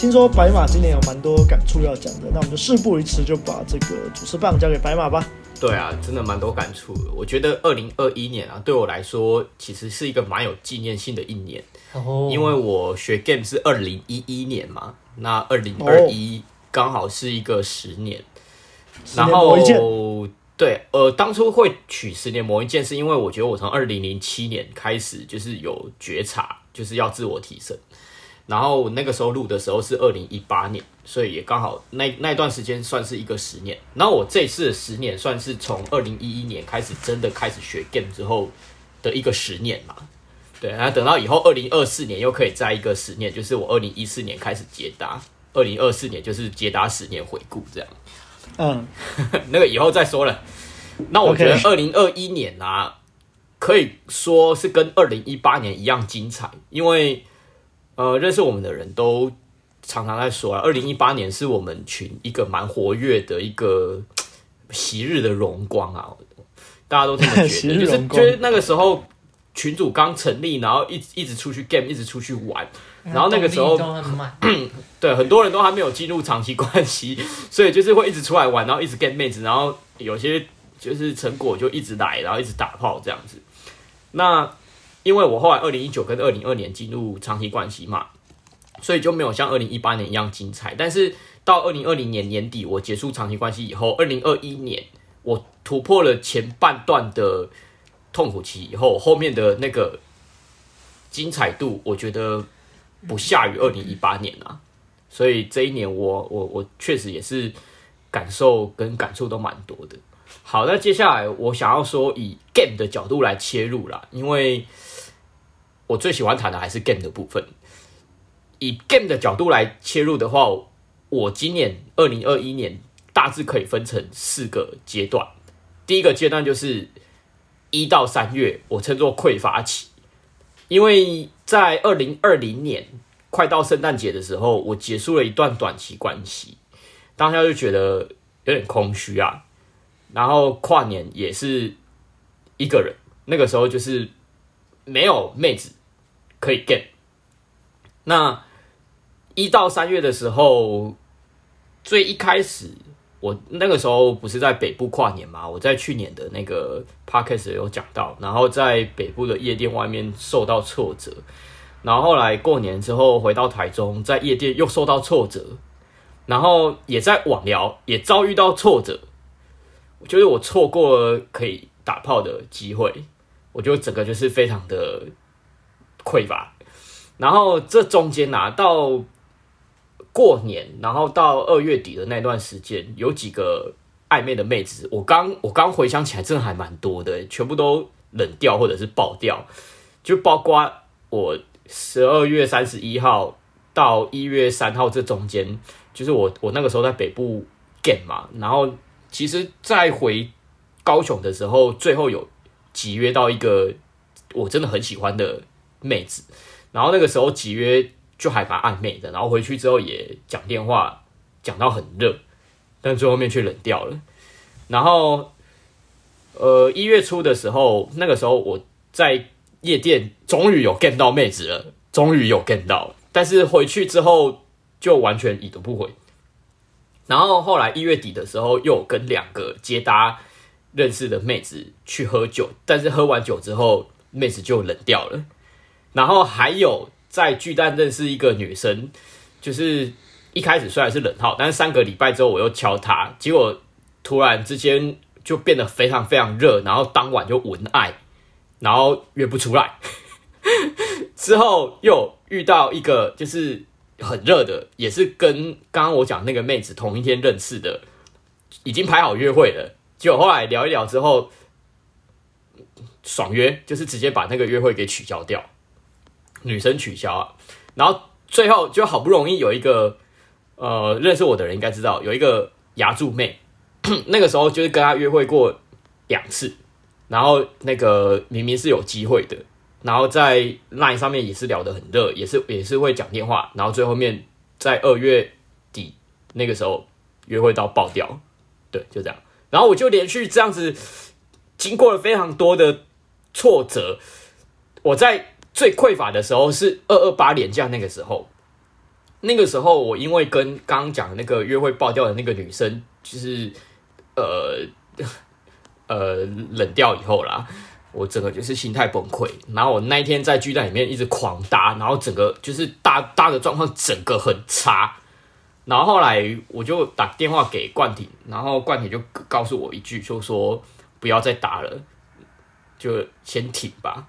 听说白马今年有蛮多感触要讲的，那我们就事不宜迟，就把这个主持棒交给白马吧。对啊，真的蛮多感触的。我觉得二零二一年啊，对我来说其实是一个蛮有纪念性的一年，哦，因为我学 game 是二零一一年嘛，那二零二一刚好是一个十年，然后对，呃，当初会取十年磨一剑，是因为我觉得我从二零零七年开始就是有觉察，就是要自我提升。然后那个时候录的时候是二零一八年，所以也刚好那那段时间算是一个十年。然后我这次的十年算是从二零一一年开始真的开始学 game 之后的一个十年嘛。对，然后等到以后二零二四年又可以再一个十年，就是我二零一四年开始接答，二零二四年就是接答十年回顾这样。嗯，那个以后再说了。那我觉得二零二一年啊，可以说是跟二零一八年一样精彩，因为。呃，认识我们的人都常常在说啊，二零一八年是我们群一个蛮活跃的一个昔日的荣光啊，大家都这么觉得，就是就是那个时候群主刚成立，然后一直一直出去 game，一直出去玩，然后那个时候 对很多人都还没有进入长期关系，所以就是会一直出来玩，然后一直 get 妹子，然后有些就是成果就一直来，然后一直打炮这样子，那。因为我后来二零一九跟二零二年进入长期关系嘛，所以就没有像二零一八年一样精彩。但是到二零二零年年底我结束长期关系以后，二零二一年我突破了前半段的痛苦期以后，后面的那个精彩度，我觉得不下于二零一八年啊。所以这一年我我我确实也是感受跟感触都蛮多的。好，那接下来我想要说以 game 的角度来切入啦，因为。我最喜欢谈的还是 game 的部分。以 game 的角度来切入的话，我今年二零二一年大致可以分成四个阶段。第一个阶段就是一到三月，我称作匮乏期，因为在二零二零年快到圣诞节的时候，我结束了一段短期关系，当下就觉得有点空虚啊。然后跨年也是一个人，那个时候就是没有妹子。可以 get。那一到三月的时候，最一开始，我那个时候不是在北部跨年嘛？我在去年的那个 podcast 有讲到，然后在北部的夜店外面受到挫折，然后后来过年之后回到台中，在夜店又受到挫折，然后也在网聊也遭遇到挫折，我觉得我错过了可以打炮的机会，我觉得整个就是非常的。匮乏，然后这中间拿、啊、到过年，然后到二月底的那段时间，有几个暧昧的妹子，我刚我刚回想起来，真的还蛮多的，全部都冷掉或者是爆掉，就包括我十二月三十一号到一月三号这中间，就是我我那个时候在北部 game 嘛，然后其实在回高雄的时候，最后有集约到一个我真的很喜欢的。妹子，然后那个时候集约就还蛮暧昧的，然后回去之后也讲电话讲到很热，但最后面却冷掉了。然后，呃，一月初的时候，那个时候我在夜店终于有 get 到妹子了，终于有 get 到，但是回去之后就完全已读不回。然后后来一月底的时候，又跟两个接搭认识的妹子去喝酒，但是喝完酒之后，妹子就冷掉了。然后还有在巨蛋认识一个女生，就是一开始虽然是冷号，但是三个礼拜之后我又敲她，结果突然之间就变得非常非常热，然后当晚就文爱，然后约不出来。之后又遇到一个就是很热的，也是跟刚刚我讲那个妹子同一天认识的，已经排好约会了，结果后来聊一聊之后，爽约就是直接把那个约会给取消掉。女生取消啊，然后最后就好不容易有一个呃认识我的人应该知道有一个牙柱妹，那个时候就是跟她约会过两次，然后那个明明是有机会的，然后在 LINE 上面也是聊得很热，也是也是会讲电话，然后最后面在二月底那个时候约会到爆掉，对，就这样，然后我就连续这样子经过了非常多的挫折，我在。最匮乏的时候是二二八连假那个时候，那个时候我因为跟刚刚讲的那个约会爆掉的那个女生，就是呃呃冷掉以后啦，我整个就是心态崩溃。然后我那一天在巨蛋里面一直狂搭，然后整个就是搭搭的状况整个很差。然后后来我就打电话给冠廷，然后冠廷就告诉我一句，就说不要再打了，就先停吧，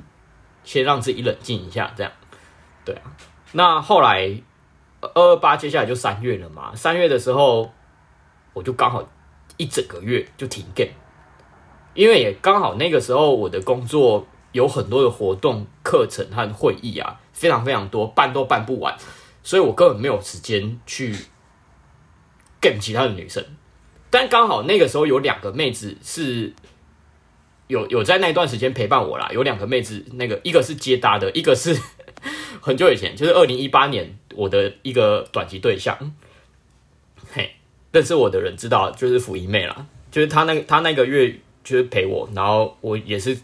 先让自己冷静一下，这样。对啊，那后来。二二八接下来就三月了嘛，三月的时候我就刚好一整个月就停 game，因为也刚好那个时候我的工作有很多的活动、课程和会议啊，非常非常多，办都办不完，所以我根本没有时间去 game 其他的女生。但刚好那个时候有两个妹子是有有在那段时间陪伴我啦，有两个妹子，那个一个是接搭的，一个是。很久以前，就是二零一八年，我的一个短期对象，嘿，认识我的人知道，就是辅仪妹啦，就是她那她那个月就是陪我，然后我也是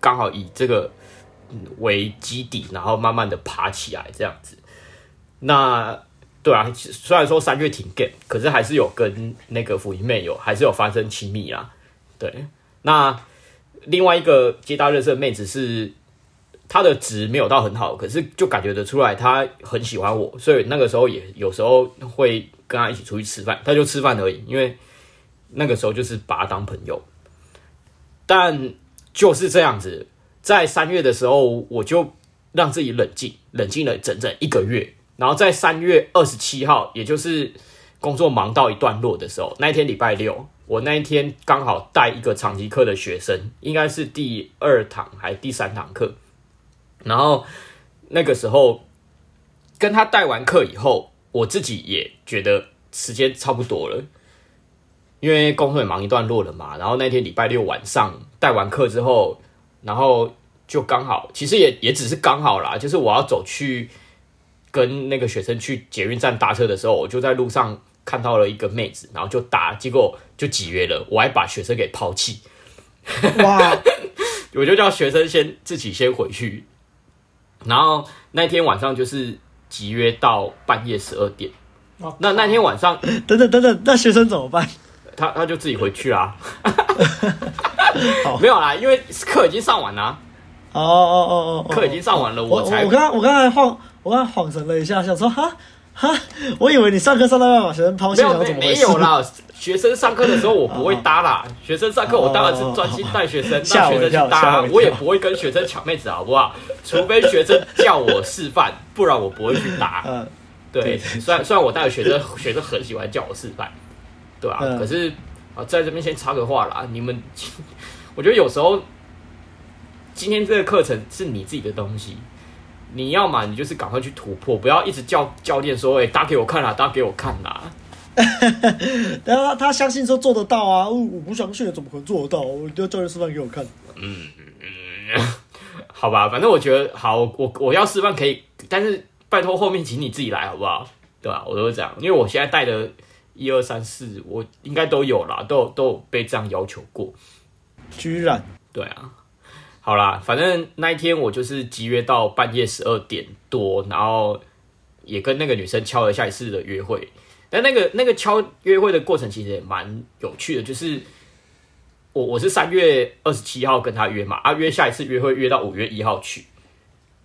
刚好以这个为基底，然后慢慢的爬起来这样子。那对啊，虽然说三月停 game，可是还是有跟那个辅仪妹有还是有发生亲密啦。对，那另外一个接大认识的妹子是。她的值没有到很好，可是就感觉得出来她很喜欢我，所以那个时候也有时候会跟她一起出去吃饭，她就吃饭而已，因为那个时候就是把他当朋友。但就是这样子，在三月的时候，我就让自己冷静，冷静了整整一个月。然后在三月二十七号，也就是工作忙到一段落的时候，那一天礼拜六，我那一天刚好带一个长期课的学生，应该是第二堂还第三堂课。然后那个时候跟他带完课以后，我自己也觉得时间差不多了，因为工作也忙一段落了嘛。然后那天礼拜六晚上带完课之后，然后就刚好，其实也也只是刚好啦，就是我要走去跟那个学生去捷运站搭车的时候，我就在路上看到了一个妹子，然后就打，结果就挤约了，我还把学生给抛弃。哇！我就叫学生先自己先回去。然后那天晚上就是集约到半夜十二点。哦、那那天晚上，等等等等，那学生怎么办？他他就自己回去啦。好没有啦，因为课已经上完了。哦哦哦哦，课已经上完了，我才我刚我刚才晃，我刚才晃神了一下，想说哈。哈，我以为你上课上到要把学生抛弃，没有没有啦。学生上课的时候我不会搭啦。学生上课我当然是专心带学生，让学生去搭。我也不会跟学生抢妹子，好不好？除非学生叫我示范，不然我不会去搭。嗯，对。虽然虽然我带的学生，学生很喜欢叫我示范，对吧？可是啊，在这边先插个话啦，你们，我觉得有时候今天这个课程是你自己的东西。你要嘛，你就是赶快去突破，不要一直叫教练说：“哎、欸，搭给我看啦，搭给我看啦。”然后他他相信说做得到啊，我不相信怎么可能做得到？我叫教练示范给我看。嗯嗯，好吧，反正我觉得好，我我要示范可以，但是拜托后面请你自己来好不好？对吧？我都是这样，因为我现在带的一二三四，我应该都有啦，都有都有被这样要求过。居然，对啊。好啦，反正那一天我就是集约到半夜十二点多，然后也跟那个女生敲了下一次的约会。但那个那个敲约会的过程其实也蛮有趣的，就是我我是三月二十七号跟她约嘛，啊约下一次约会约到五月一号去。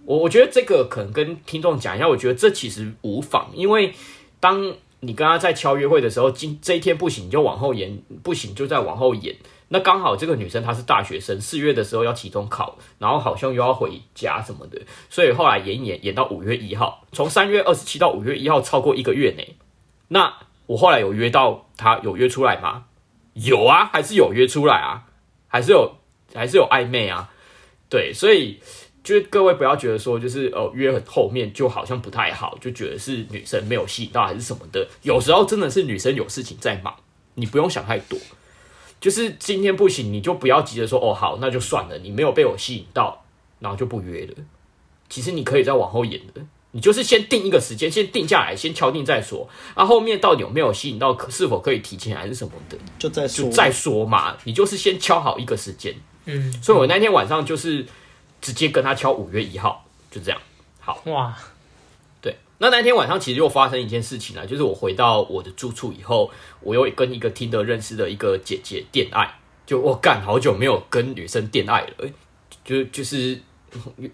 我我觉得这个可能跟听众讲一下，我觉得这其实无妨，因为当你跟他在敲约会的时候，今这一天不行就往后延，不行就再往后延。那刚好这个女生她是大学生，四月的时候要期中考，然后好像又要回家什么的，所以后来延延延到五月一号，从三月二十七到五月一号，超过一个月呢。那我后来有约到她，有约出来吗？有啊，还是有约出来啊，还是有，还是有暧昧啊。对，所以就是各位不要觉得说就是呃约很后面就好像不太好，就觉得是女生没有吸引到还是什么的。有时候真的是女生有事情在忙，你不用想太多。就是今天不行，你就不要急着说哦，好，那就算了。你没有被我吸引到，然后就不约了。其实你可以再往后延的，你就是先定一个时间，先定下来，先敲定再说。啊，后面到底有没有吸引到，可是否可以提前还是什么的，就再说，就再说嘛。你就是先敲好一个时间。嗯，所以我那天晚上就是直接跟他敲五月一号，就这样。好哇，对，那那天晚上其实又发生一件事情了，就是我回到我的住处以后，我又跟一个听得认识的一个姐姐电爱，就我干好久没有跟女生电爱了，就就是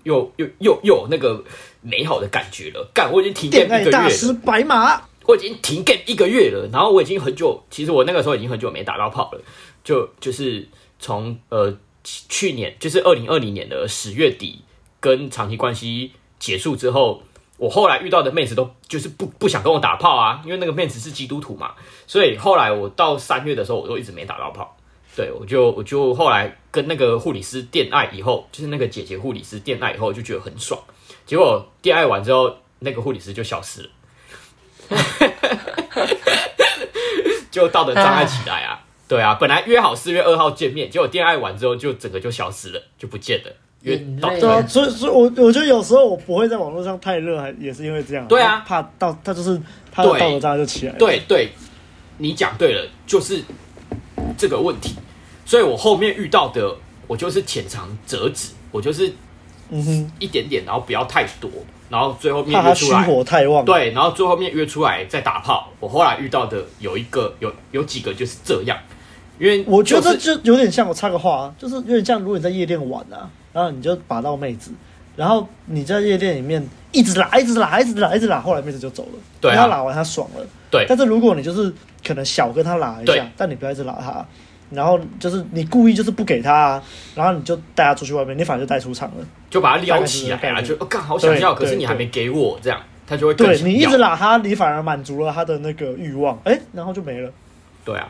又又又又有那个美好的感觉了。干，我已经停 game 一个月了。大师白马，我已经停 game 一个月了，然后我已经很久，其实我那个时候已经很久没打到炮了，就就是从呃去年，就是二零二零年的十月底跟长期关系结束之后。我后来遇到的妹子都就是不不想跟我打炮啊，因为那个妹子是基督徒嘛，所以后来我到三月的时候，我都一直没打到炮。对，我就我就后来跟那个护理师电爱以后，就是那个姐姐护理师电爱以后，就觉得很爽。结果电爱完之后，那个护理师就消失了，就道德障碍起来啊。对啊，本来约好四月二号见面，结果电爱完之后，就整个就消失了，就不见了。对啊，所以所以，我我觉得有时候我不会在网络上太热，还也是因为这样。对啊，怕到他就是他的道德障碍就起来了。对对，你讲对了，就是这个问题。所以我后面遇到的，我就是浅尝辄止，我就是嗯哼一点点，然后不要太多，然后最后面约出来，火太旺。对，然后最后面约出来再打炮。我后来遇到的有一个有有几个就是这样，因为、就是、我觉得就有点像我插个话，就是有点像如果你在夜店玩啊。然后你就把到妹子，然后你在夜店里面一直拉，一直拉，一直拉，一直拉，后来妹子就走了。对、啊，他拉完他爽了。对。但是如果你就是可能小跟他拉一下，但你不要一直拉他，然后就是你故意就是不给他，啊，然后你就带他出去外面，你反而就带出场了，就把他撩起来啊，就刚、哦、好想要，可是你还没给我，这样他就会对你一直拉他，你反而满足了他的那个欲望，哎，然后就没了。对啊。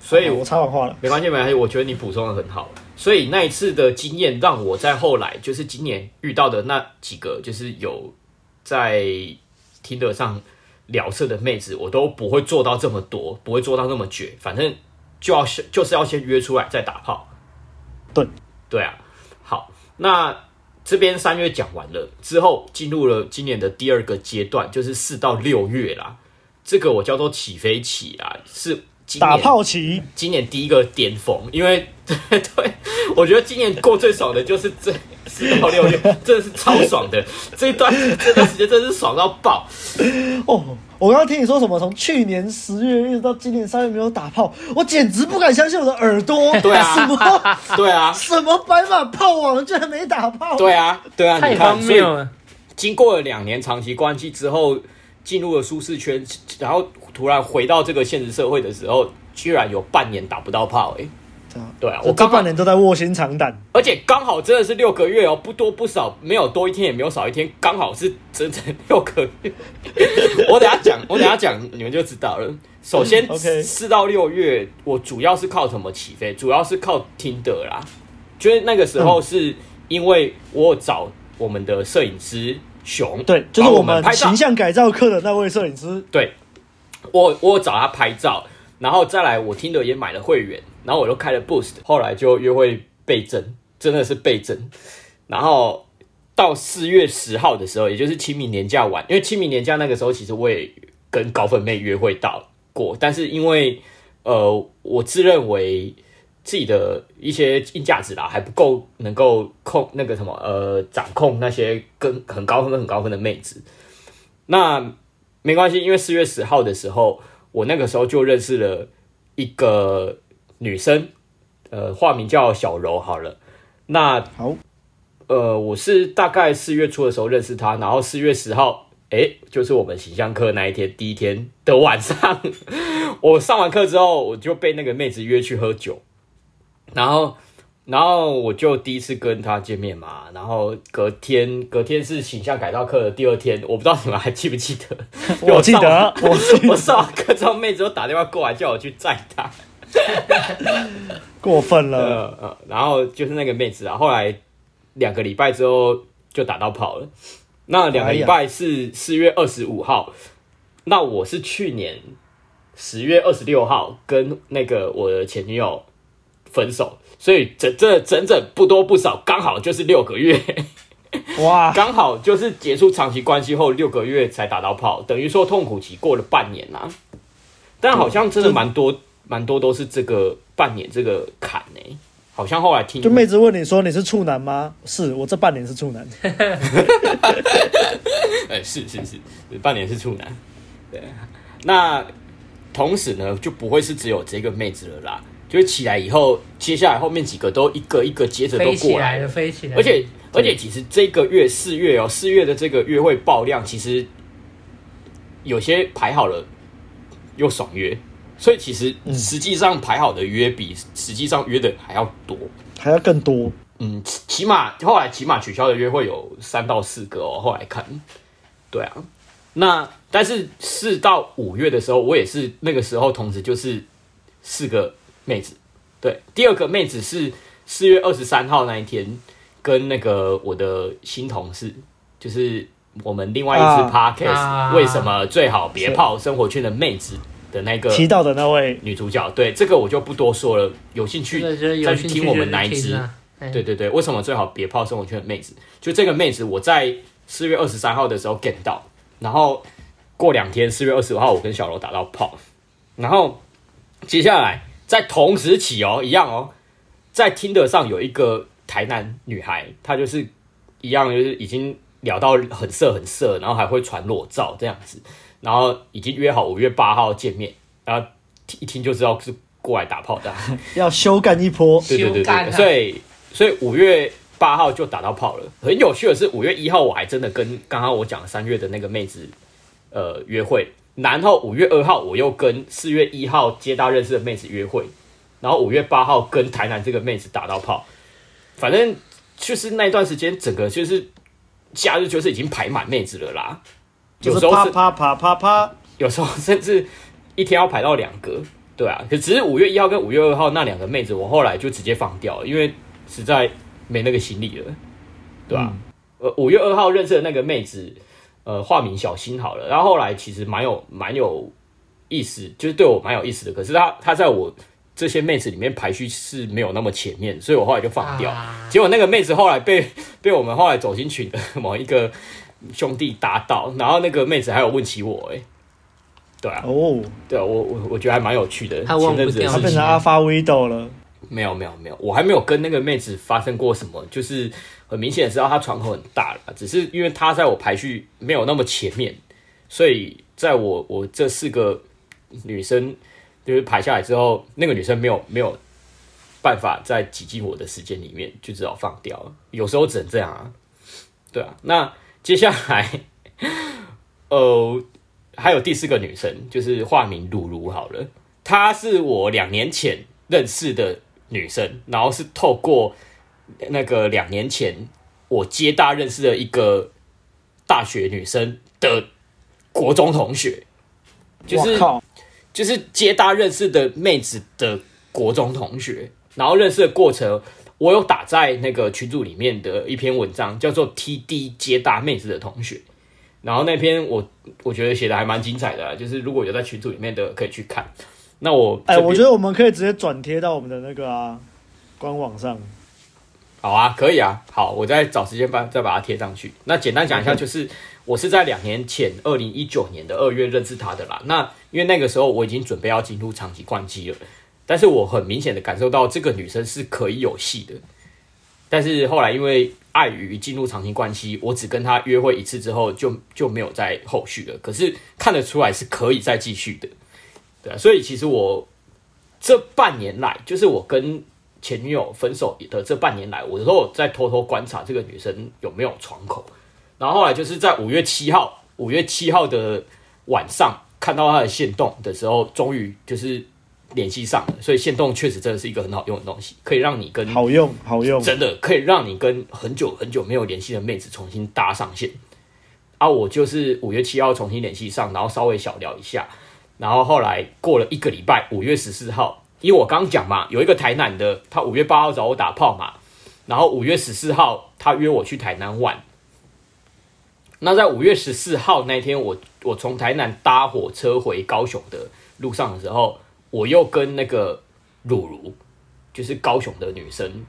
所以我插完话了，没关系，没关系。我觉得你补充的很好。所以那一次的经验，让我在后来就是今年遇到的那几个，就是有在 Tinder 上聊色的妹子，我都不会做到这么多，不会做到那么绝。反正就要就是要先约出来再打炮。对对啊，好，那这边三月讲完了之后，进入了今年的第二个阶段，就是四到六月啦。这个我叫做起飞期啊，是。打炮期，今年第一个巅峰，因为 对对，我觉得今年过最爽的就是这四到六月，真的是超爽的。这一段这段时间真的是爽到爆哦！我刚刚听你说什么，从去年十月一直到今年三月没有打炮，我简直不敢相信我的耳朵。对啊，什么？对啊，什么白马炮王居然没打炮？对啊，对啊，太荒谬了。经过了两年长期关系之后，进入了舒适圈，然后。突然回到这个现实社会的时候，居然有半年打不到炮哎、欸！对啊，我这半年都在卧薪尝胆，而且刚好真的是六个月哦，不多不少，没有多一天也没有少一天，刚好是整整六个月。我等下讲，我等下讲，你们就知道了。首先，四到六月，我主要是靠什么起飞？主要是靠 Tinder 啦。就是那个时候，是因为我找我们的摄影师熊，对，就是我们形象改造课的那位摄影师，对。我我找他拍照，然后再来我听的也买了会员，然后我又开了 Boost，后来就约会倍增，真的是倍增。然后到四月十号的时候，也就是清明年假完，因为清明年假那个时候其实我也跟高粉妹约会到过，但是因为呃我自认为自己的一些硬价值啦还不够能够控那个什么呃掌控那些跟很高分很高分的妹子，那。没关系，因为四月十号的时候，我那个时候就认识了一个女生，呃，化名叫小柔。好了，那好，呃，我是大概四月初的时候认识她，然后四月十号，诶，就是我们形象课那一天第一天的晚上，我上完课之后，我就被那个妹子约去喝酒，然后。然后我就第一次跟他见面嘛，然后隔天隔天是形象改造课的第二天，我不知道你们还记不记得？我记得，我我上完课之后，妹子又打电话过来叫我去载她，过分了。呃，然后就是那个妹子啊，后来两个礼拜之后就打到跑了。那两个礼拜是四月二十五号，那我是去年十月二十六号跟那个我的前女友分手。所以整这整整不多不少，刚好就是六个月，哇！刚好就是结束长期关系后六个月才打到炮，等于说痛苦期过了半年啊。但好像真的蛮多蛮多都是这个半年这个坎呢、欸。好像后来听就妹子问你说你是处男吗？是我这半年是处男。哎，是是是，半年是处男。对，那同时呢，就不会是只有这个妹子了啦。就是起来以后，接下来后面几个都一个一个接着都过来了，飞起来了，飞起来。而且而且，其实这个月四月哦，四月的这个约会爆量，其实有些排好了又爽约。所以其实实际上排好的约比实际上约的还要多，还要更多。嗯，起起码后来起码取消的约会有三到四个哦。后来看，对啊，那但是四到五月的时候，我也是那个时候同时就是四个妹子。对，第二个妹子是四月二十三号那一天跟那个我的新同事，就是我们另外一支 podcast、啊、为什么最好别泡生活圈的妹子。的那个提到的那位女主角，对这个我就不多说了。有兴趣再去听我们哪一支？对对对，为什么最好别泡生活圈的妹子？就这个妹子，我在四月二十三号的时候 get 到，然后过两天四月二十五号，我跟小罗打到炮，然后接下来在同时起哦，一样哦，在 Tinder 上有一个台南女孩，她就是一样，就是已经聊到很色很色，然后还会传裸照这样子。然后已经约好五月八号见面，然后一听就知道是过来打炮的，要休干一波。对对对对，所以所以五月八号就打到炮了。很有趣的是，五月一号我还真的跟刚刚我讲三月的那个妹子呃约会，然后五月二号我又跟四月一号接搭认识的妹子约会，然后五月八号跟台南这个妹子打到炮。反正就是那段时间，整个就是假日就是已经排满妹子了啦。有时候是啪啪啪啪啪，有时候甚至一天要排到两个，对啊。可只是五月一号跟五月二号那两个妹子，我后来就直接放掉了，因为实在没那个心力了，对吧？呃，五月二号认识的那个妹子，呃，化名小新好了。然后后来其实蛮有蛮有意思，就是对我蛮有意思的。可是他他在我这些妹子里面排序是没有那么前面，所以我后来就放掉。结果那个妹子后来被 被我们后来走进群的某一个。兄弟打到，然后那个妹子还有问起我，哎，对啊，哦，对啊，我我我觉得还蛮有趣的。他忘不掉，他变成阿发 widow 了。没有没有没有，我还没有跟那个妹子发生过什么，就是很明显知道她窗口很大了，只是因为她在我排序没有那么前面，所以在我我这四个女生就是排下来之后，那个女生没有没有办法再挤进我的时间里面，就只好放掉了。有时候只能这样啊，对啊，那。接下来，呃，还有第四个女生，就是化名露露好了。她是我两年前认识的女生，然后是透过那个两年前我接大认识的一个大学女生的国中同学，就是就是接大认识的妹子的国中同学，然后认识的过程。我有打在那个群组里面的一篇文章，叫做 “TD 接大妹子的同学”，然后那篇我我觉得写的还蛮精彩的，就是如果有在群组里面的可以去看。那我哎，我觉得我们可以直接转贴到我们的那个啊官网上。好啊，可以啊，好，我再找时间把再把它贴上去。那简单讲一下，就是我是在两年前，二零一九年的二月认识他的啦。那因为那个时候我已经准备要进入长期关机了。但是我很明显的感受到这个女生是可以有戏的，但是后来因为碍于进入长期关系，我只跟她约会一次之后就就没有再后续了。可是看得出来是可以再继续的，对啊，所以其实我这半年来，就是我跟前女友分手的这半年来，我都有在偷偷观察这个女生有没有窗口。然后后来就是在五月七号，五月七号的晚上看到她的线动的时候，终于就是。联系上了，所以线动确实真的是一个很好用的东西，可以让你跟好用好用，真的可以让你跟很久很久没有联系的妹子重新搭上线。啊，我就是五月七号重新联系上，然后稍微小聊一下，然后后来过了一个礼拜，五月十四号，因为我刚讲嘛，有一个台南的，他五月八号找我打炮嘛，然后五月十四号他约我去台南玩。那在五月十四号那天，我我从台南搭火车回高雄的路上的时候。我又跟那个露露，就是高雄的女生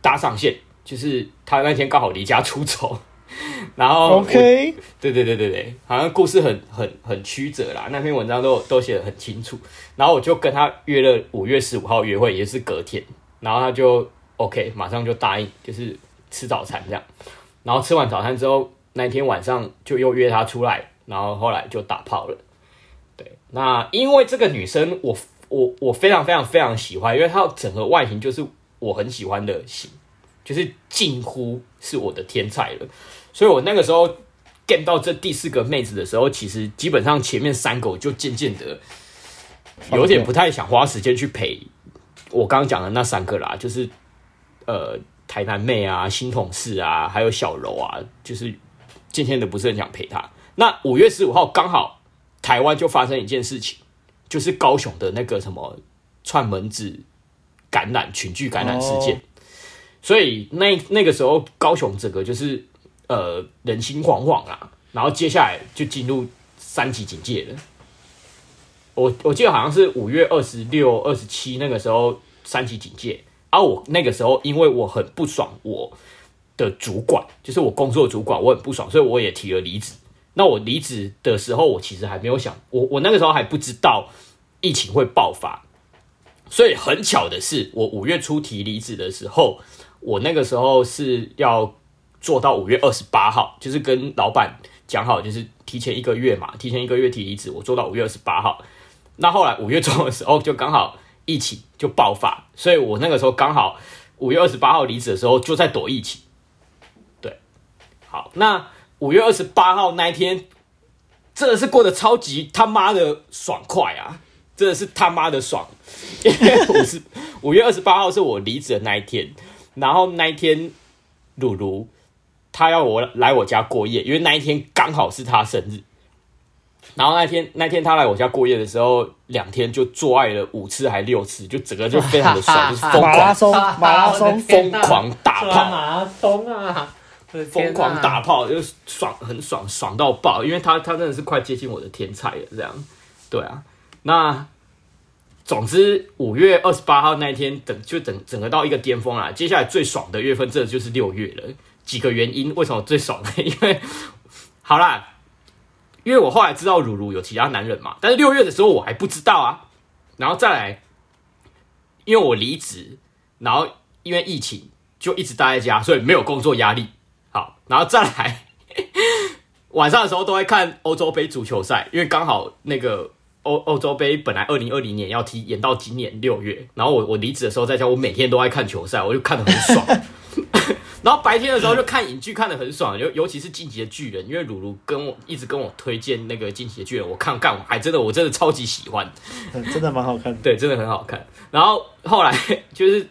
搭上线，就是她那天刚好离家出走，然后 OK，对对对对对，好像故事很很很曲折啦，那篇文章都都写的很清楚，然后我就跟他约了五月十五号约会，也是隔天，然后他就 OK，马上就答应，就是吃早餐这样。然后吃完早餐之后，那天晚上就又约他出来，然后后来就打炮了。对，那因为这个女生我，我我我非常非常非常喜欢，因为她整个外形就是我很喜欢的型，就是近乎是我的天菜了。所以我那个时候 get 到这第四个妹子的时候，其实基本上前面三个我就渐渐的有点不太想花时间去陪我刚刚讲的那三个啦，就是呃台南妹啊、新同事啊，还有小柔啊，就是渐渐的不是很想陪她。那五月十五号刚好。台湾就发生一件事情，就是高雄的那个什么串门子感染群聚感染事件所以那那个时候高雄整个就是呃人心惶惶啊，然后接下来就进入三级警戒了。我我记得好像是五月二十六、二十七那个时候三级警戒，而、啊、我那个时候因为我很不爽我的主管，就是我工作主管，我很不爽，所以我也提了离职。那我离职的时候，我其实还没有想，我我那个时候还不知道疫情会爆发，所以很巧的是，我五月初提离职的时候，我那个时候是要做到五月二十八号，就是跟老板讲好，就是提前一个月嘛，提前一个月提离职，我做到五月二十八号。那后来五月中的时候，就刚好疫情就爆发，所以我那个时候刚好五月二十八号离职的时候，就在躲疫情。对，好，那。五月二十八号那一天，真的是过得超级他妈的爽快啊！真的是他妈的爽，因 为五十五月二十八号是我离职的那一天，然后那一天，鲁鲁他要我来我家过夜，因为那一天刚好是他生日。然后那天那天他来我家过夜的时候，两天就做爱了五次还六次，就整个就非常的爽，就是疯狂马拉松，马拉松疯狂打炮，马拉松啊！疯狂打炮，就爽，很爽，爽到爆！因为他他真的是快接近我的天才了，这样，对啊。那总之五月二十八号那一天，等就整整个到一个巅峰啦。接下来最爽的月份，这就是六月了。几个原因，为什么最爽呢？因为好啦，因为我后来知道鲁鲁有其他男人嘛，但是六月的时候我还不知道啊。然后再来，因为我离职，然后因为疫情就一直待在家，所以没有工作压力。好，然后再来 晚上的时候都会看欧洲杯足球赛，因为刚好那个欧欧洲杯本来二零二零年要踢，延到今年六月。然后我我离职的时候在家，我每天都在看球赛，我就看得很爽。然后白天的时候就看影剧，看的很爽，尤尤其是《进击的巨人》，因为鲁鲁跟我一直跟我推荐那个《进击的巨人》，我看干，我还真的我真的超级喜欢，真的蛮好看的，对，真的很好看。然后后来 就是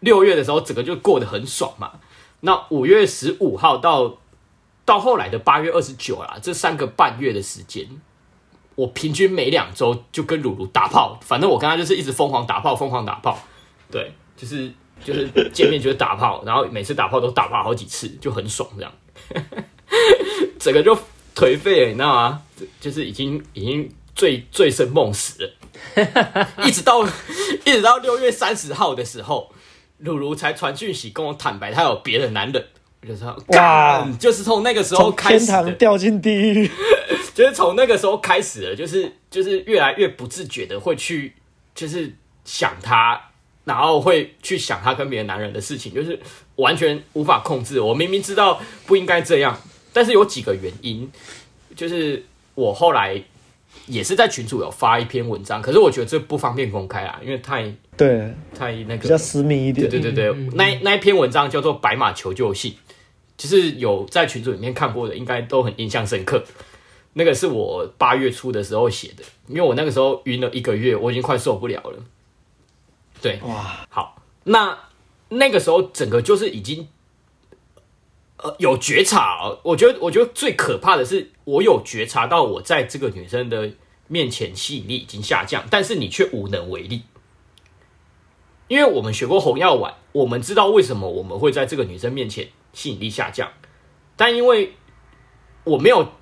六月的时候，整个就过得很爽嘛。那五月十五号到到后来的八月二十九啦，这三个半月的时间，我平均每两周就跟鲁鲁打炮，反正我跟他就是一直疯狂打炮，疯狂打炮，对，就是就是见面就是打炮，然后每次打炮都打炮好几次，就很爽这样，整个就颓废了，你知道吗？就是已经已经醉醉生梦死了，一直到一直到六月三十号的时候。露露才传讯息跟我坦白，她有别的男人，我就说哇，就是从那个时候开始，天堂掉进地狱，就是从那个时候开始了，就是就是越来越不自觉的会去，就是想他，然后会去想他跟别的男人的事情，就是完全无法控制。我明明知道不应该这样，但是有几个原因，就是我后来。也是在群组有发一篇文章，可是我觉得这不方便公开啊，因为太对太那个比较私密一点。对对对对，嗯嗯、那那一篇文章叫做《白马求救信》，就是有在群组里面看过的，应该都很印象深刻。那个是我八月初的时候写的，因为我那个时候晕了一个月，我已经快受不了了。对，哇，好，那那个时候整个就是已经。呃，有觉察哦，我觉得，我觉得最可怕的是，我有觉察到我在这个女生的面前吸引力已经下降，但是你却无能为力。因为我们学过红药丸，我们知道为什么我们会在这个女生面前吸引力下降，但因为我没有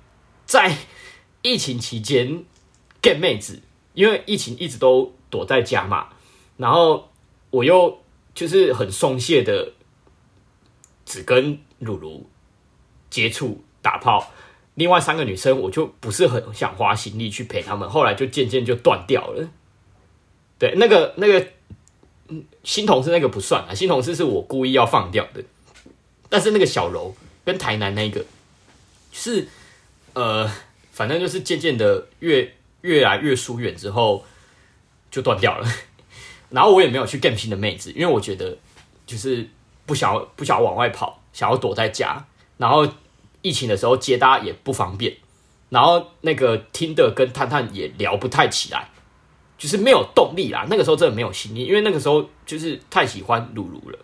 在疫情期间 get 妹子，因为疫情一直都躲在家嘛，然后我又就是很松懈的。只跟鲁鲁接触打炮，另外三个女生我就不是很想花心力去陪她们，后来就渐渐就断掉了。对，那个那个嗯，新同事那个不算啊，新同事是我故意要放掉的。但是那个小楼跟台南那个，是呃，反正就是渐渐的越越来越疏远之后就断掉了。然后我也没有去 game 新的妹子，因为我觉得就是不想不想往外跑，想要躲在家。然后疫情的时候接搭也不方便，然后那个听的跟探探也聊不太起来，就是没有动力啦。那个时候真的没有心力，因为那个时候就是太喜欢露露了。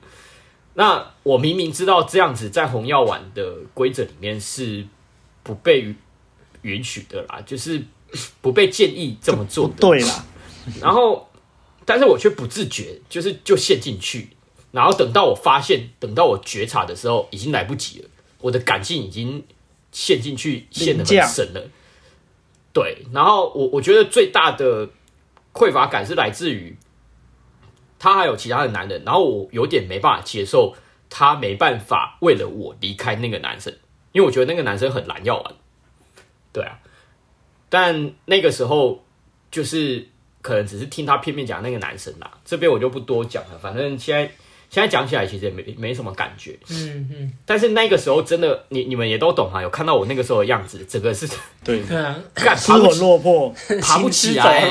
那我明明知道这样子在红药丸的规则里面是不被允许的啦，就是不被建议这么做的。对啦，然后，但是我却不自觉，就是就陷进去，然后等到我发现，等到我觉察的时候，已经来不及了。我的感性已经陷进去，陷得很深了。对，然后我我觉得最大的匮乏感是来自于。他还有其他的男人，然后我有点没办法接受，他没办法为了我离开那个男生，因为我觉得那个男生很难要啊，对啊，但那个时候就是可能只是听他片面讲那个男生啦，这边我就不多讲了，反正现在现在讲起来其实也没没什么感觉，嗯嗯，但是那个时候真的，你你们也都懂啊，有看到我那个时候的样子，整个是对。对啊，失魂落魄，爬不起来。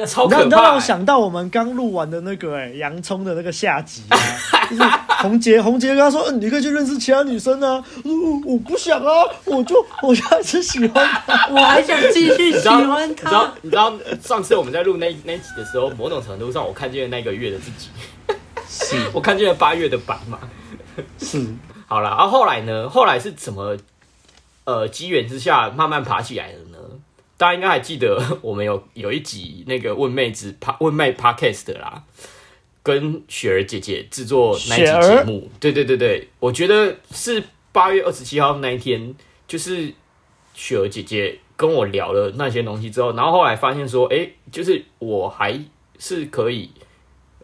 超可怕、欸！你让我想到我们刚录完的那个哎、欸，洋葱的那个下集啊，就是红杰，红杰跟他说：“嗯，你可以去认识其他女生啊。”我我不想啊，我就我就还是喜欢他，我还想继续喜欢他。你知道？你知道？知道上次我们在录那那集的时候，某种程度上我看见了那个月的自己，是我看见了八月的版嘛，是好了。然后后来呢？后来是怎么呃机缘之下慢慢爬起来的呢？大家应该还记得，我们有有一集那个问妹子帕问妹 podcast 的啦，跟雪儿姐姐制作那一集节目。对对对对，我觉得是八月二十七号那一天，就是雪儿姐姐跟我聊了那些东西之后，然后后来发现说，哎，就是我还是可以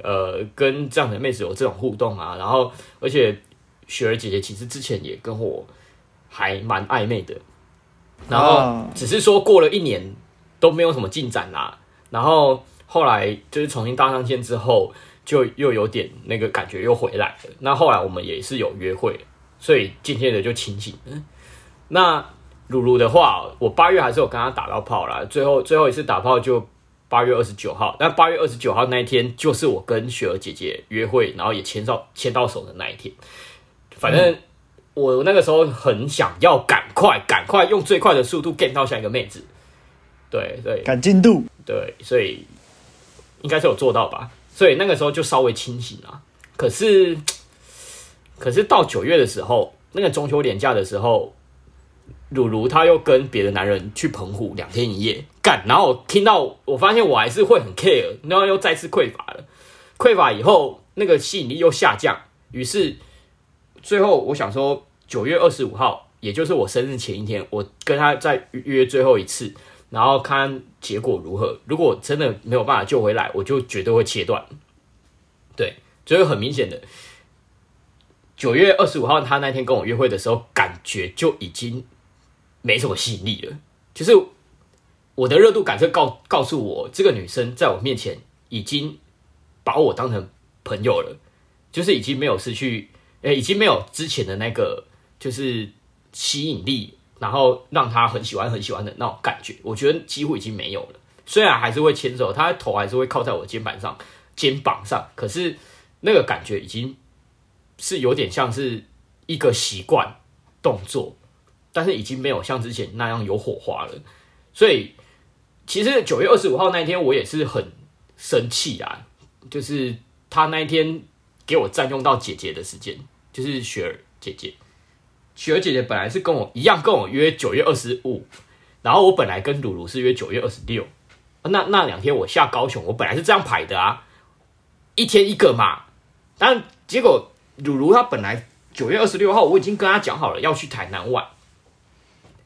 呃跟这样的妹子有这种互动啊，然后而且雪儿姐姐其实之前也跟我还蛮暧昧的。然后只是说过了一年都没有什么进展啦，然后后来就是重新搭上线之后，就又有点那个感觉又回来了。那后来我们也是有约会，所以渐渐的就清醒了。那露露的话，我八月还是有跟他打到炮啦，最后最后一次打炮就八月二十九号。那八月二十九号那一天，就是我跟雪儿姐姐约会，然后也牵到牵到手的那一天。反正。嗯我那个时候很想要赶快、赶快用最快的速度 get 到下一个妹子，对对，赶进度，对，所以应该是有做到吧。所以那个时候就稍微清醒了。可是，可是到九月的时候，那个中秋连假的时候，鲁鲁他又跟别的男人去澎湖两天一夜干，然后我听到，我发现我还是会很 care，然后又再次匮乏了。匮乏以后，那个吸引力又下降，于是。最后，我想说，九月二十五号，也就是我生日前一天，我跟他再约最后一次，然后看结果如何。如果真的没有办法救回来，我就绝对会切断。对，所以很明显的，九月二十五号他那天跟我约会的时候，感觉就已经没什么吸引力了。就是我的热度感受告告诉我，这个女生在我面前已经把我当成朋友了，就是已经没有失去。诶，已经没有之前的那个就是吸引力，然后让他很喜欢很喜欢的那种感觉，我觉得几乎已经没有了。虽然还是会牵手，他的头还是会靠在我的肩膀上，肩膀上，可是那个感觉已经是有点像是一个习惯动作，但是已经没有像之前那样有火花了。所以，其实九月二十五号那一天，我也是很生气啊，就是他那一天给我占用到姐姐的时间。就是雪儿姐姐，雪儿姐姐本来是跟我一样，跟我约九月二十五，然后我本来跟鲁鲁是约九月二十六，那那两天我下高雄，我本来是这样排的啊，一天一个嘛，但结果鲁鲁她本来九月二十六号，我已经跟她讲好了要去台南玩，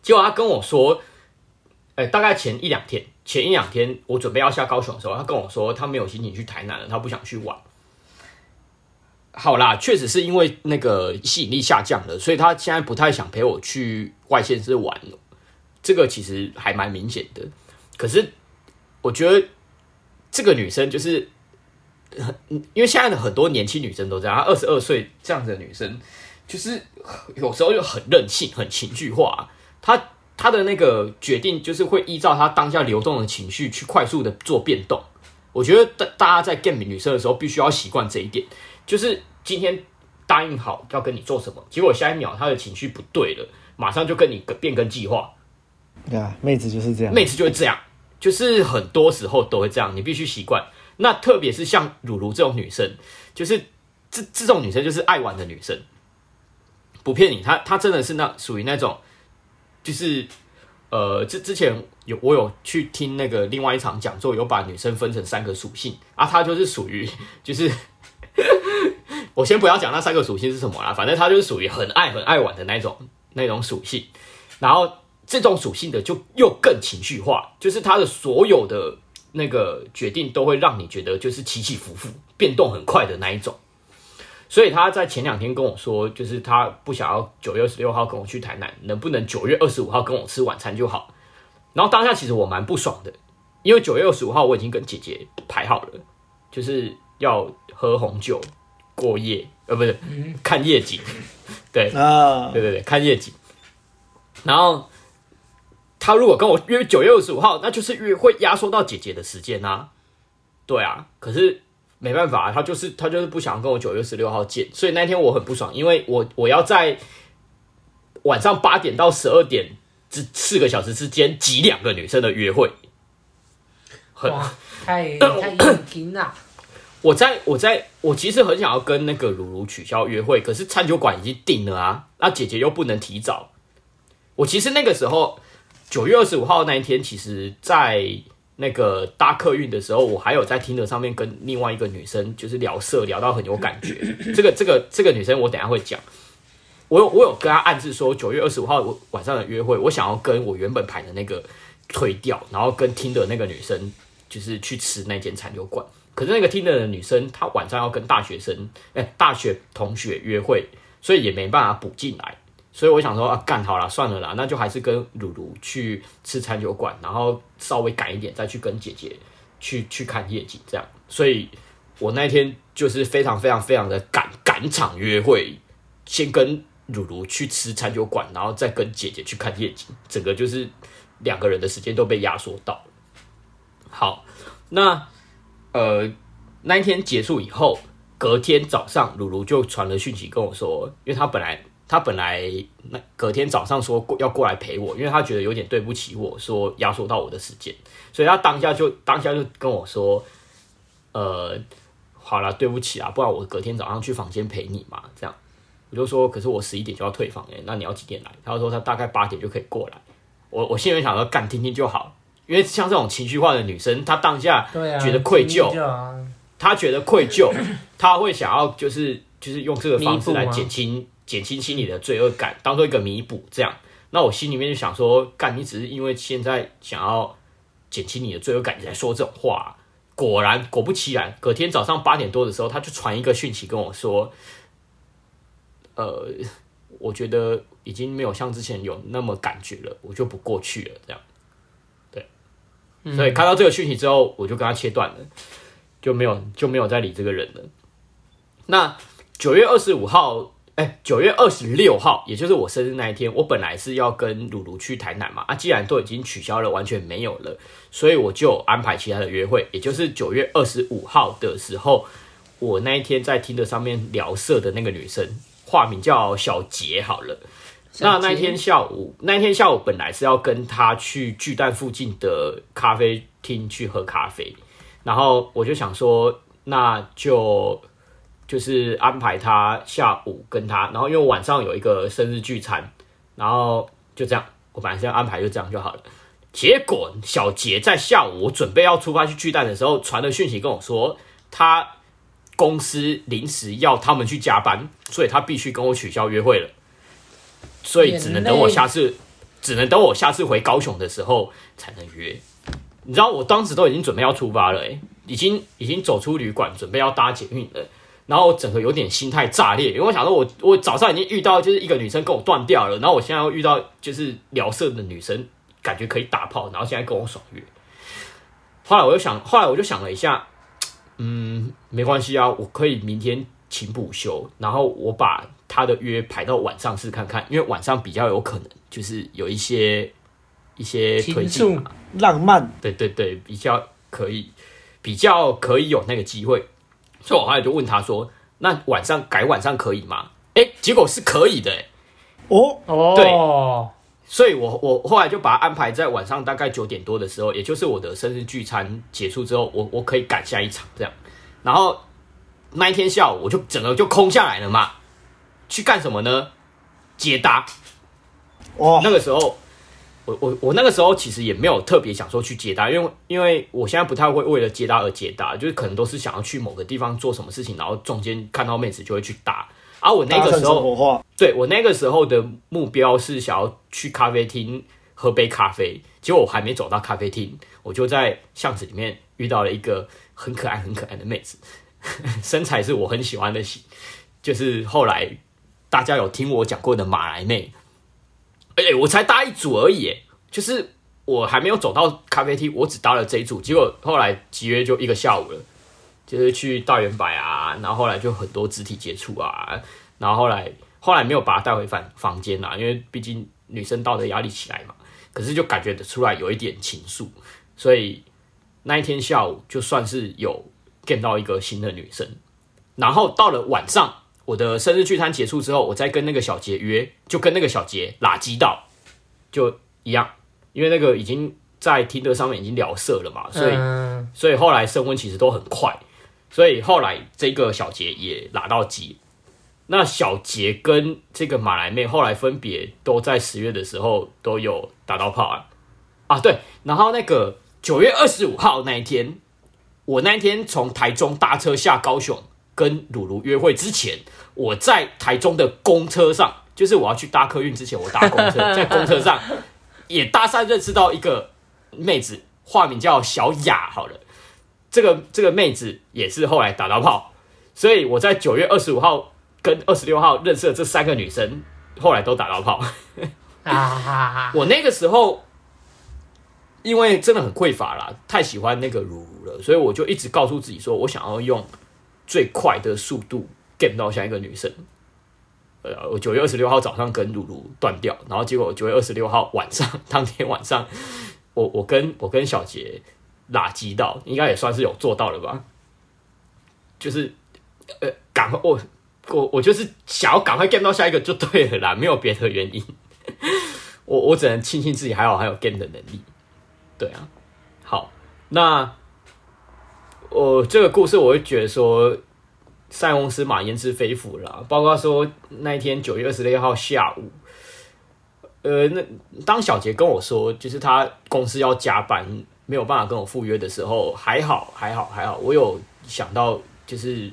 结果她跟我说，哎、大概前一两天，前一两天我准备要下高雄的时候，她跟我说她没有心情去台南了，她不想去玩。好啦，确实是因为那个吸引力下降了，所以他现在不太想陪我去外县市玩了。这个其实还蛮明显的。可是我觉得这个女生就是因为现在的很多年轻女生都这样，二十二岁这样子的女生，就是有时候就很任性、很情绪化。她她的那个决定就是会依照她当下流动的情绪去快速的做变动。我觉得大大家在 game 女生的时候，必须要习惯这一点，就是今天答应好要跟你做什么，结果下一秒他的情绪不对了，马上就跟你变更计划。对啊，妹子就是这样，妹子就是这样，就是很多时候都会这样，你必须习惯。那特别是像如如这种女生，就是这这种女生就是爱玩的女生，不骗你，她她真的是那属于那种，就是呃，之之前有我有去听那个另外一场讲座，有把女生分成三个属性啊，她就是属于就是，我先不要讲那三个属性是什么啦，反正他就是属于很爱很爱玩的那种那种属性，然后这种属性的就又更情绪化，就是他的所有的。那个决定都会让你觉得就是起起伏伏、变动很快的那一种，所以他在前两天跟我说，就是他不想要九月二十六号跟我去台南，能不能九月二十五号跟我吃晚餐就好。然后当下其实我蛮不爽的，因为九月二十五号我已经跟姐姐排好了，就是要喝红酒过夜，呃，不是看夜景，对啊，对对对，看夜景，然后。他如果跟我约九月二十五号，那就是约会压缩到姐姐的时间啊。对啊，可是没办法，他就是他就是不想跟我九月十六号见，所以那天我很不爽，因为我我要在晚上八点到十二点这四个小时之间挤两个女生的约会，很哇，太 太严谨了。我在我在我其实很想要跟那个鲁鲁取消约会，可是餐酒馆已经定了啊，那姐姐又不能提早。我其实那个时候。九月二十五号那一天，其实，在那个搭客运的时候，我还有在 Tinder 上面跟另外一个女生就是聊色，聊到很有感觉。这个、这个、这个女生，我等下会讲。我有我有跟她暗示说，九月二十五号晚上的约会，我想要跟我原本排的那个推掉，然后跟 Tinder 那个女生就是去吃那间餐酒馆。可是那个 Tinder 的女生，她晚上要跟大学生哎大学同学约会，所以也没办法补进来。所以我想说啊，干好了，算了啦，那就还是跟如如去吃餐酒馆，然后稍微赶一点再去跟姐姐去去看夜景，这样。所以我那天就是非常非常非常的赶赶场约会，先跟如如去吃餐酒馆，然后再跟姐姐去看夜景，整个就是两个人的时间都被压缩到。好，那呃那一天结束以后，隔天早上鲁鲁就传了讯息跟我说，因为他本来。他本来那隔天早上说过要过来陪我，因为他觉得有点对不起我，说压缩到我的时间，所以他当下就当下就跟我说，呃，好了，对不起啊，不然我隔天早上去房间陪你嘛，这样，我就说，可是我十一点就要退房诶，那你要几点来？他说他大概八点就可以过来，我我心里想说干听听就好，因为像这种情绪化的女生，她当下觉得愧疚，她觉得愧疚，她会想要就是就是用这个方式来减轻。减轻心里的罪恶感，当做一个弥补，这样。那我心里面就想说，干，你只是因为现在想要减轻你的罪恶感，你才说这种话。果然，果不其然，隔天早上八点多的时候，他就传一个讯息跟我说，呃，我觉得已经没有像之前有那么感觉了，我就不过去了，这样。所以看到这个讯息之后，我就跟他切断了，就没有就没有再理这个人了。那九月二十五号。哎，九月二十六号，也就是我生日那一天，我本来是要跟鲁鲁去台南嘛，啊，既然都已经取消了，完全没有了，所以我就安排其他的约会。也就是九月二十五号的时候，我那一天在听的上面聊色的那个女生，化名叫小杰，好了。那那一天下午，那一天下午本来是要跟他去巨蛋附近的咖啡厅去喝咖啡，然后我就想说，那就。就是安排他下午跟他，然后因为晚上有一个生日聚餐，然后就这样，我本来是要安排就这样就好了。结果小杰在下午我准备要出发去巨蛋的时候，传了讯息跟我说，他公司临时要他们去加班，所以他必须跟我取消约会了，所以只能等我下次，只能等我下次回高雄的时候才能约。你知道我当时都已经准备要出发了，诶，已经已经走出旅馆，准备要搭捷运了。然后我整个有点心态炸裂，因为我想说我，我我早上已经遇到就是一个女生跟我断掉了，然后我现在又遇到就是聊色的女生，感觉可以打炮，然后现在跟我爽约。后来我就想，后来我就想了一下，嗯，没关系啊，我可以明天请补休，然后我把他的约排到晚上试看看，因为晚上比较有可能就是有一些一些推进嘛，浪漫，对对对，比较可以，比较可以有那个机会，所以我后来就问他说：“那晚上改晚上可以吗？”哎，结果是可以的，哎，哦哦，对，所以我我后来就把它安排在晚上大概九点多的时候，也就是我的生日聚餐结束之后，我我可以赶下一场这样，然后那一天下午我就整个就空下来了嘛，去干什么呢？接搭，哦，那个时候。我我我那个时候其实也没有特别想说去接搭，因为因为我现在不太会为了接搭而接搭，就是可能都是想要去某个地方做什么事情，然后中间看到妹子就会去搭。而、啊、我那个时候，对我那个时候的目标是想要去咖啡厅喝杯咖啡，结果我还没走到咖啡厅，我就在巷子里面遇到了一个很可爱很可爱的妹子，身材是我很喜欢的型，就是后来大家有听我讲过的马来妹。哎、我才搭一组而已，就是我还没有走到咖啡厅，我只搭了这一组，结果后来集约就一个下午了，就是去大圆柏啊，然后后来就很多肢体接触啊，然后后来后来没有把她带回房房间啦，因为毕竟女生道德压力起来嘛，可是就感觉得出来有一点情愫，所以那一天下午就算是有见到一个新的女生，然后到了晚上。我的生日聚餐结束之后，我再跟那个小杰约，就跟那个小杰拉基到，就一样，因为那个已经在听得上面已经聊色了嘛，所以、嗯、所以后来升温其实都很快，所以后来这个小杰也拉到机。那小杰跟这个马来妹后来分别都在十月的时候都有打到炮啊啊对，然后那个九月二十五号那一天，我那一天从台中搭车下高雄。跟鲁鲁约会之前，我在台中的公车上，就是我要去搭客运之前，我搭公车，在公车上也搭讪认识到一个妹子，化名叫小雅。好了，这个这个妹子也是后来打到炮，所以我在九月二十五号跟二十六号认识的这三个女生，后来都打到炮。我那个时候因为真的很匮乏啦，太喜欢那个鲁鲁了，所以我就一直告诉自己说，我想要用。最快的速度 get 到下一个女生，呃，我九月二十六号早上跟露露断掉，然后结果九月二十六号晚上，当天晚上，我我跟我跟小杰拉机到，应该也算是有做到了吧？就是呃，赶快我我我就是想要赶快 get 到下一个就对了啦，没有别的原因。我我只能庆幸自己还好还有 get 的能力。对啊，好，那。我、哦、这个故事，我会觉得说，塞翁失马焉知非福啦。包括说那一天九月二十六号下午，呃，那当小杰跟我说，就是他公司要加班，没有办法跟我赴约的时候，还好，还好，还好，我有想到就是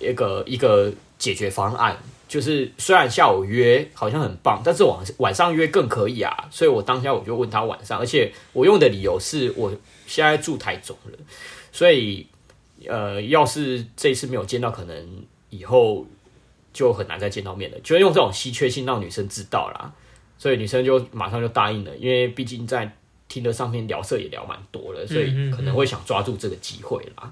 一个一个解决方案，就是虽然下午约好像很棒，但是晚晚上约更可以啊。所以我当下我就问他晚上，而且我用的理由是我现在住台中了。所以，呃，要是这一次没有见到，可能以后就很难再见到面了。就用这种稀缺性让女生知道啦，所以女生就马上就答应了，因为毕竟在听的上面聊色也聊蛮多了，所以可能会想抓住这个机会啦。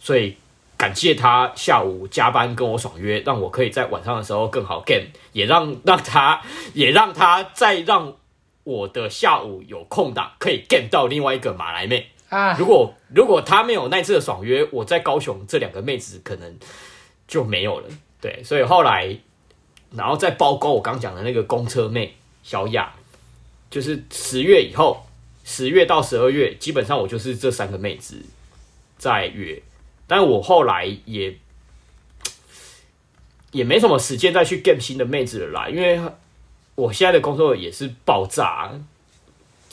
所以感谢他下午加班跟我爽约，让我可以在晚上的时候更好 game，也让让他 也让他再让我的下午有空档可以 game 到另外一个马来妹。啊！如果如果他没有那次的爽约，我在高雄这两个妹子可能就没有了。对，所以后来，然后再包括我刚讲的那个公车妹小雅，就是十月以后，十月到十二月，基本上我就是这三个妹子在约。但我后来也也没什么时间再去 get 新的妹子了啦，因为我现在的工作也是爆炸。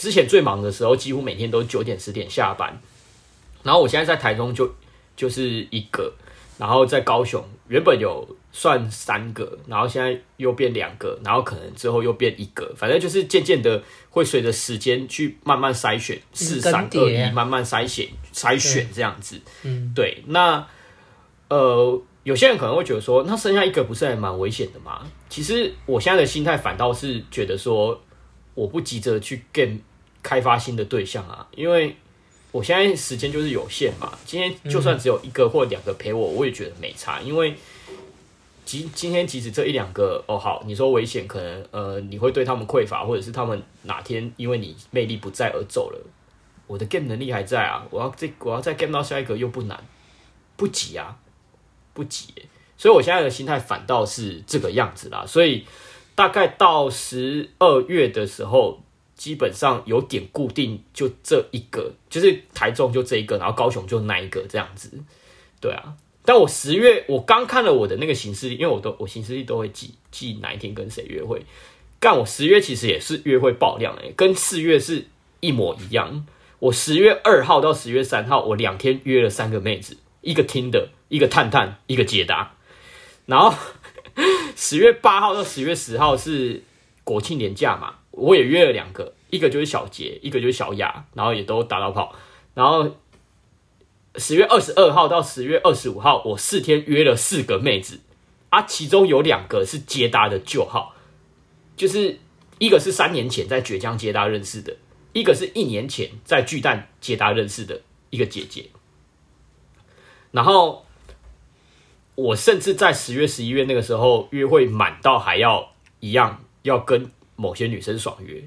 之前最忙的时候，几乎每天都九点十点下班。然后我现在在台中就就是一个，然后在高雄原本有算三个，然后现在又变两个，然后可能之后又变一个，反正就是渐渐的会随着时间去慢慢筛选，四三二一慢慢筛选筛选这样子。嗯，对。那呃，有些人可能会觉得说，那剩下一个不是还蛮危险的吗？其实我现在的心态反倒是觉得说。我不急着去 game 开发新的对象啊，因为我现在时间就是有限嘛，今天就算只有一个或两个陪我，我也觉得没差，因为今今天即使这一两个哦好，你说危险，可能呃你会对他们匮乏，或者是他们哪天因为你魅力不在而走了，我的 game 能力还在啊，我要这我要再 game 到下一个又不难，不急啊，不急，所以我现在的心态反倒是这个样子啦，所以大概到十二月的时候。基本上有点固定，就这一个，就是台中就这一个，然后高雄就那一个这样子，对啊。但我十月我刚看了我的那个行事历，因为我都我行事历都会记记哪一天跟谁约会。干我十月其实也是约会爆量诶、跟四月是一模一样。我十月二号到十月三号，我两天约了三个妹子，一个听的，一个探探，一个解答。然后十月八号到十月十号是国庆连假嘛。我也约了两个，一个就是小杰，一个就是小雅，然后也都打到跑。然后十月二十二号到十月二十五号，我四天约了四个妹子啊，其中有两个是接达的旧号，就是一个是三年前在崛江接达认识的，一个是一年前在巨蛋接达认识的一个姐姐。然后我甚至在十月、十一月那个时候约会满到还要一样要跟。某些女生爽约，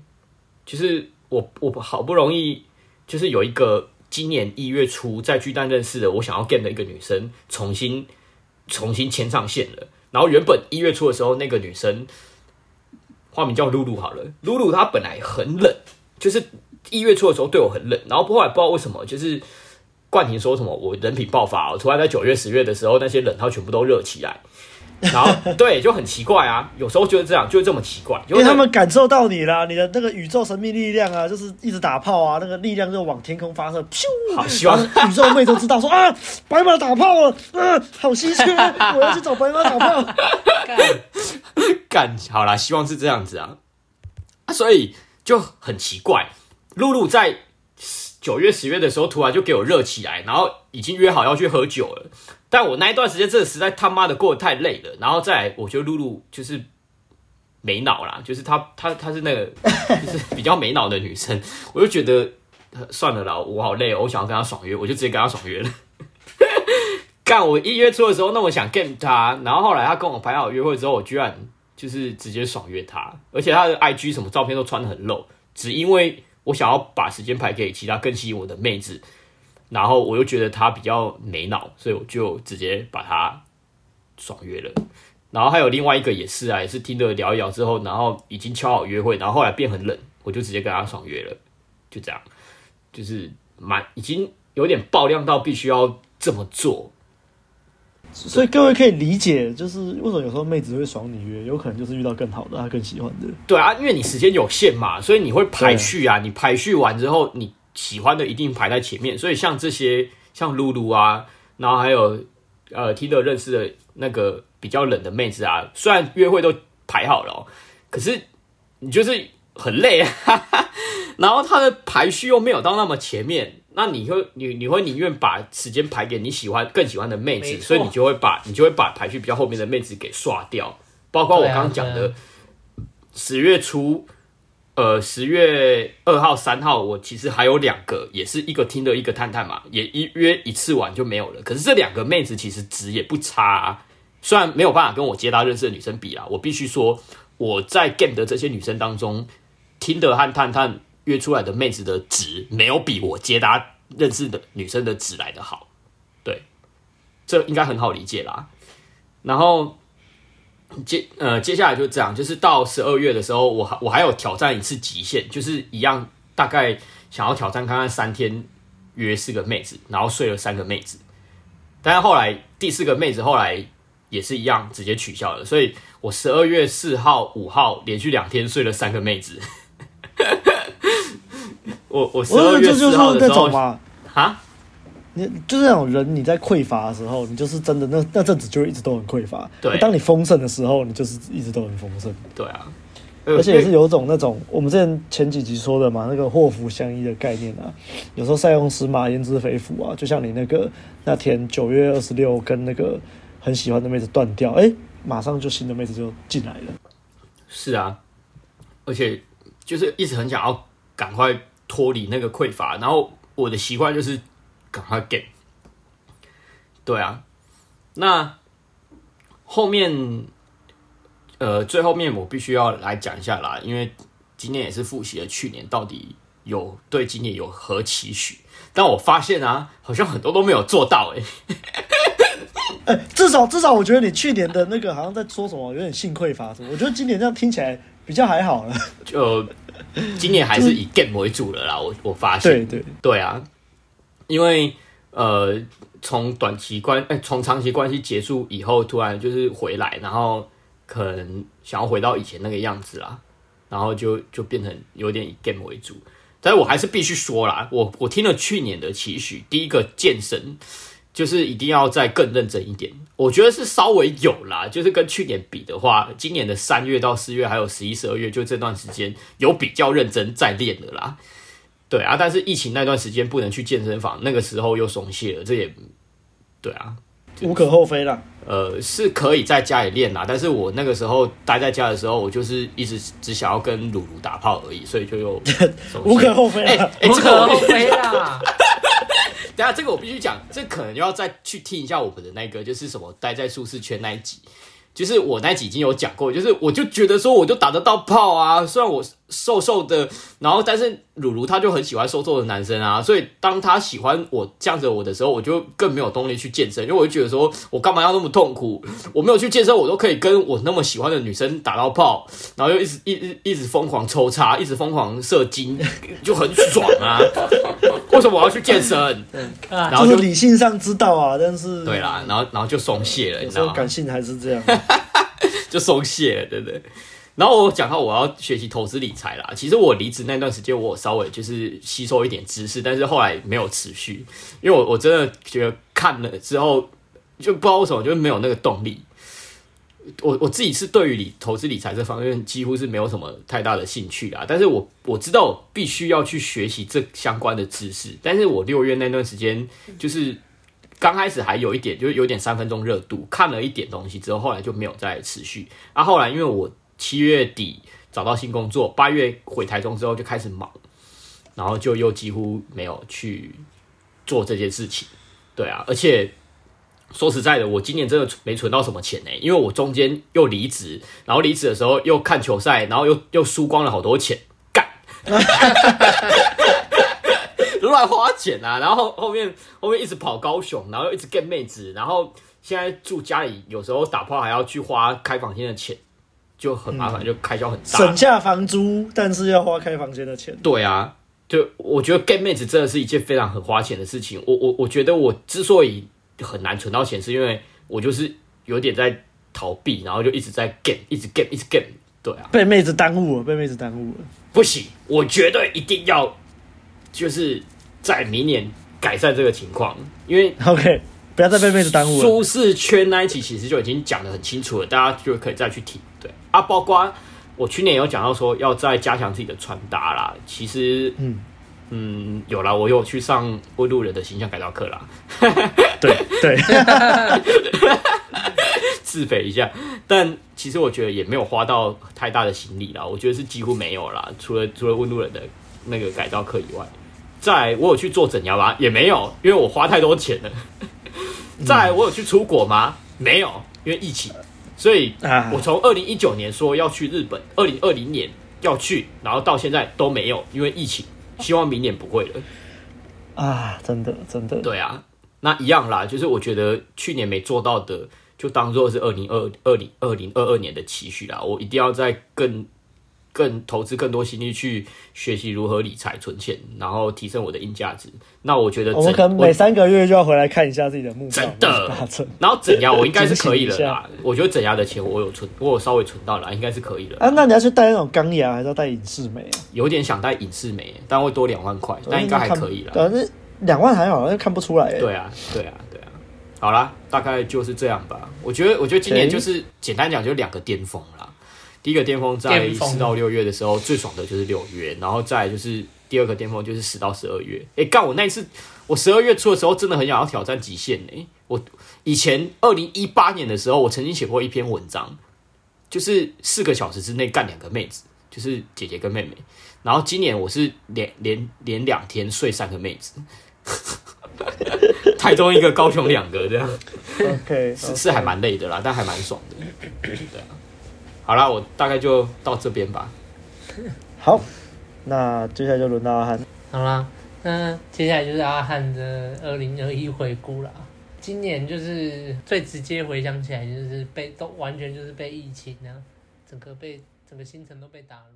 就是我我好不容易就是有一个今年一月初在巨蛋认识的，我想要 game 的一个女生重新重新牵上线了。然后原本一月初的时候，那个女生化名叫露露好了，露露她本来很冷，就是一月初的时候对我很冷，然后后来不知道为什么，就是冠廷说什么我人品爆发，我突然在九月十月的时候，那些冷她全部都热起来。然后对，就很奇怪啊，有时候就是这样，就是这么奇怪，因为他们感受到你了，你的那个宇宙神秘力量啊，就是一直打炮啊，那个力量就往天空发射，咻！好希望宇宙妹都知道说啊，白马打炮了，啊，好稀缺，我要去找白马打炮。干，干好啦，希望是这样子啊，啊，所以就很奇怪，露露在九月、十月的时候突然就给我热起来，然后已经约好要去喝酒了。但我那一段时间真的实在他妈的过得太累了，然后再来，我觉得露露就是没脑啦，就是她她她是那个 就是比较没脑的女生，我就觉得算了啦，我好累哦，我想要跟她爽约，我就直接跟她爽约了。干我一月初的时候，那么想 game 她，然后后来她跟我排好约会之后，我居然就是直接爽约她，而且她的 IG 什么照片都穿得很露，只因为我想要把时间排给其他更吸引我的妹子。然后我又觉得他比较没脑，所以我就直接把他爽约了。然后还有另外一个也是啊，也是听着聊一聊之后，然后已经敲好约会，然后后来变很冷，我就直接跟他爽约了。就这样，就是蛮已经有点爆量到必须要这么做。所以各位可以理解，就是为什么有时候妹子会爽你约，有可能就是遇到更好的，她更喜欢的。对啊，因为你时间有限嘛，所以你会排序啊，你排序完之后你。喜欢的一定排在前面，所以像这些像露露啊，然后还有呃 Tinder 认识的那个比较冷的妹子啊，虽然约会都排好了喔，可是你就是很累啊，然后他的排序又没有到那么前面，那你会你你会宁愿把时间排给你喜欢更喜欢的妹子，所以你就会把你就会把排序比较后面的妹子给刷掉，包括我刚刚讲的十月初。呃，十月二号、三号，我其实还有两个，也是一个听的，一个探探嘛，也一约一次完就没有了。可是这两个妹子其实值也不差啊，虽然没有办法跟我接搭认识的女生比啊，我必须说我在 game 的这些女生当中，听的和探探约出来的妹子的值没有比我接搭认识的女生的值来得好，对，这应该很好理解啦。然后。接呃，接下来就这样，就是到十二月的时候，我还我还有挑战一次极限，就是一样，大概想要挑战看看三天约四个妹子，然后睡了三个妹子，但是后来第四个妹子后来也是一样直接取消了，所以我十二月四号、五号连续两天睡了三个妹子。我我十二月四号的时候啊。你就是那种人，你在匮乏的时候，你就是真的那那阵子就会一直都很匮乏。对，当你丰盛的时候，你就是一直都很丰盛。对啊，而且也是有一种那种我们之前前几集说的嘛，那个祸福相依的概念啊。有时候塞翁失马焉知非福啊，就像你那个那天九月二十六跟那个很喜欢的妹子断掉，哎、欸，马上就新的妹子就进来了。是啊，而且就是一直很想要赶快脱离那个匮乏，然后。我的习惯就是赶快 game。对啊，那后面呃最后面我必须要来讲一下啦，因为今年也是复习了去年到底有对今年有何期许，但我发现啊，好像很多都没有做到哎、欸。哎、欸，至少至少我觉得你去年的那个好像在说什么，有点性匮乏什么。我觉得今年这样听起来比较还好了。就今年还是以 game 为主了啦。我我发现，对对对啊，因为呃，从短期关哎，从、长期关系结束以后，突然就是回来，然后可能想要回到以前那个样子啦，然后就就变成有点以 game 为主。但是我还是必须说啦，我我听了去年的期许，第一个健身。就是一定要再更认真一点，我觉得是稍微有啦。就是跟去年比的话，今年的三月到四月，还有十一、十二月，就这段时间有比较认真在练的啦。对啊，但是疫情那段时间不能去健身房，那个时候又松懈了，这也对啊，无可厚非啦。呃，是可以在家里练啦，但是我那个时候待在家的时候，我就是一直只想要跟鲁鲁打炮而已，所以就又无可厚非，哎、欸欸，无可厚非啦。等下，这个我必须讲，这可能要再去听一下我们的那个，就是什么待在舒适圈那一集。就是我那集已经有讲过，就是我就觉得说，我就打得到炮啊，虽然我瘦瘦的，然后但是鲁鲁他就很喜欢瘦瘦的男生啊，所以当他喜欢我这样子我的时候，我就更没有动力去健身，因为我就觉得说我干嘛要那么痛苦？我没有去健身，我都可以跟我那么喜欢的女生打到炮，然后又一直一直一直疯狂抽插，一直疯狂射精，就很爽啊！为什么我要去健身？然后就理性上知道啊，但是对啦，然后然后就松懈了，你知道吗？感性还是这样。就松懈了，对不对？然后我讲到我要学习投资理财啦。其实我离职那段时间，我稍微就是吸收一点知识，但是后来没有持续，因为我我真的觉得看了之后就不知道为什么，就没有那个动力。我我自己是对于理投资理财这方面几乎是没有什么太大的兴趣啦。但是我我知道我必须要去学习这相关的知识，但是我六月那段时间就是。刚开始还有一点，就是有点三分钟热度，看了一点东西之后，后来就没有再持续。啊，后来因为我七月底找到新工作，八月回台中之后就开始忙，然后就又几乎没有去做这件事情。对啊，而且说实在的，我今年真的没存到什么钱呢，因为我中间又离职，然后离职的时候又看球赛，然后又又输光了好多钱，干。乱花钱啊，然后后面后面一直跑高雄，然后又一直 get 妹子，然后现在住家里，有时候打炮还要去花开房间的钱，就很麻烦，嗯、就开销很大。省下房租，但是要花开房间的钱。对啊，就我觉得 get 妹子真的是一件非常很花钱的事情。我我我觉得我之所以很难存到钱，是因为我就是有点在逃避，然后就一直在 get，一直 get，一直 get。对啊，被妹子耽误了，被妹子耽误了。不行，我绝对一定要，就是。在明年改善这个情况，因为 OK，不要再被妹子耽误了。舒适圈那一期其实就已经讲的很清楚了，大家就可以再去听。对啊，包括我去年有讲到说要再加强自己的穿搭啦。其实，嗯嗯，有啦，我有去上温路人的形象改造课啦。对对，自肥一下，但其实我觉得也没有花到太大的心力啦。我觉得是几乎没有啦，除了除了问路人的那个改造课以外。再来我有去做整牙吗？也没有，因为我花太多钱了。再来我有去出国吗？没有，因为疫情。所以，我从二零一九年说要去日本，二零二零年要去，然后到现在都没有，因为疫情。希望明年不会了。啊，真的，真的。对啊，那一样啦，就是我觉得去年没做到的，就当做是二零二二零二零二二年的期许啦。我一定要再更。更投资更多心力去学习如何理财存钱，然后提升我的硬价值。那我觉得，我可能每三个月就要回来看一下自己的目标。真的，然后整牙我应该是可以了啦。我觉得整牙的钱我有存，我有稍微存到了，应该是可以了。啊，那你要去戴那种钢牙，还是要戴隐适美啊？有点想戴隐适美，但会多两万块，但应该还可以了。但是两万还好，像看不出来。对啊，对啊，对啊。好啦，大概就是这样吧。我觉得，我觉得今年就是简单讲，就两个巅峰啦。第一个巅峰在四到六月的时候，最爽的就是六月，然后再就是第二个巅峰就是十到十二月。哎，干我那一次，我十二月初的时候真的很想要挑战极限呢。我以前二零一八年的时候，我曾经写过一篇文章，就是四个小时之内干两个妹子。就是姐姐跟妹妹。然后今年我是连连连两天睡三个妹子，台中一个，高雄两个这样。OK，是是还蛮累的啦，但还蛮爽的。对啊，好啦，我大概就到这边吧。好，那接下来就轮到阿汉。好啦，那接下来就是阿汉的二零二一回顾啦。今年就是最直接回想起来，就是被都完全就是被疫情啊，整个被整个新城都被打乱。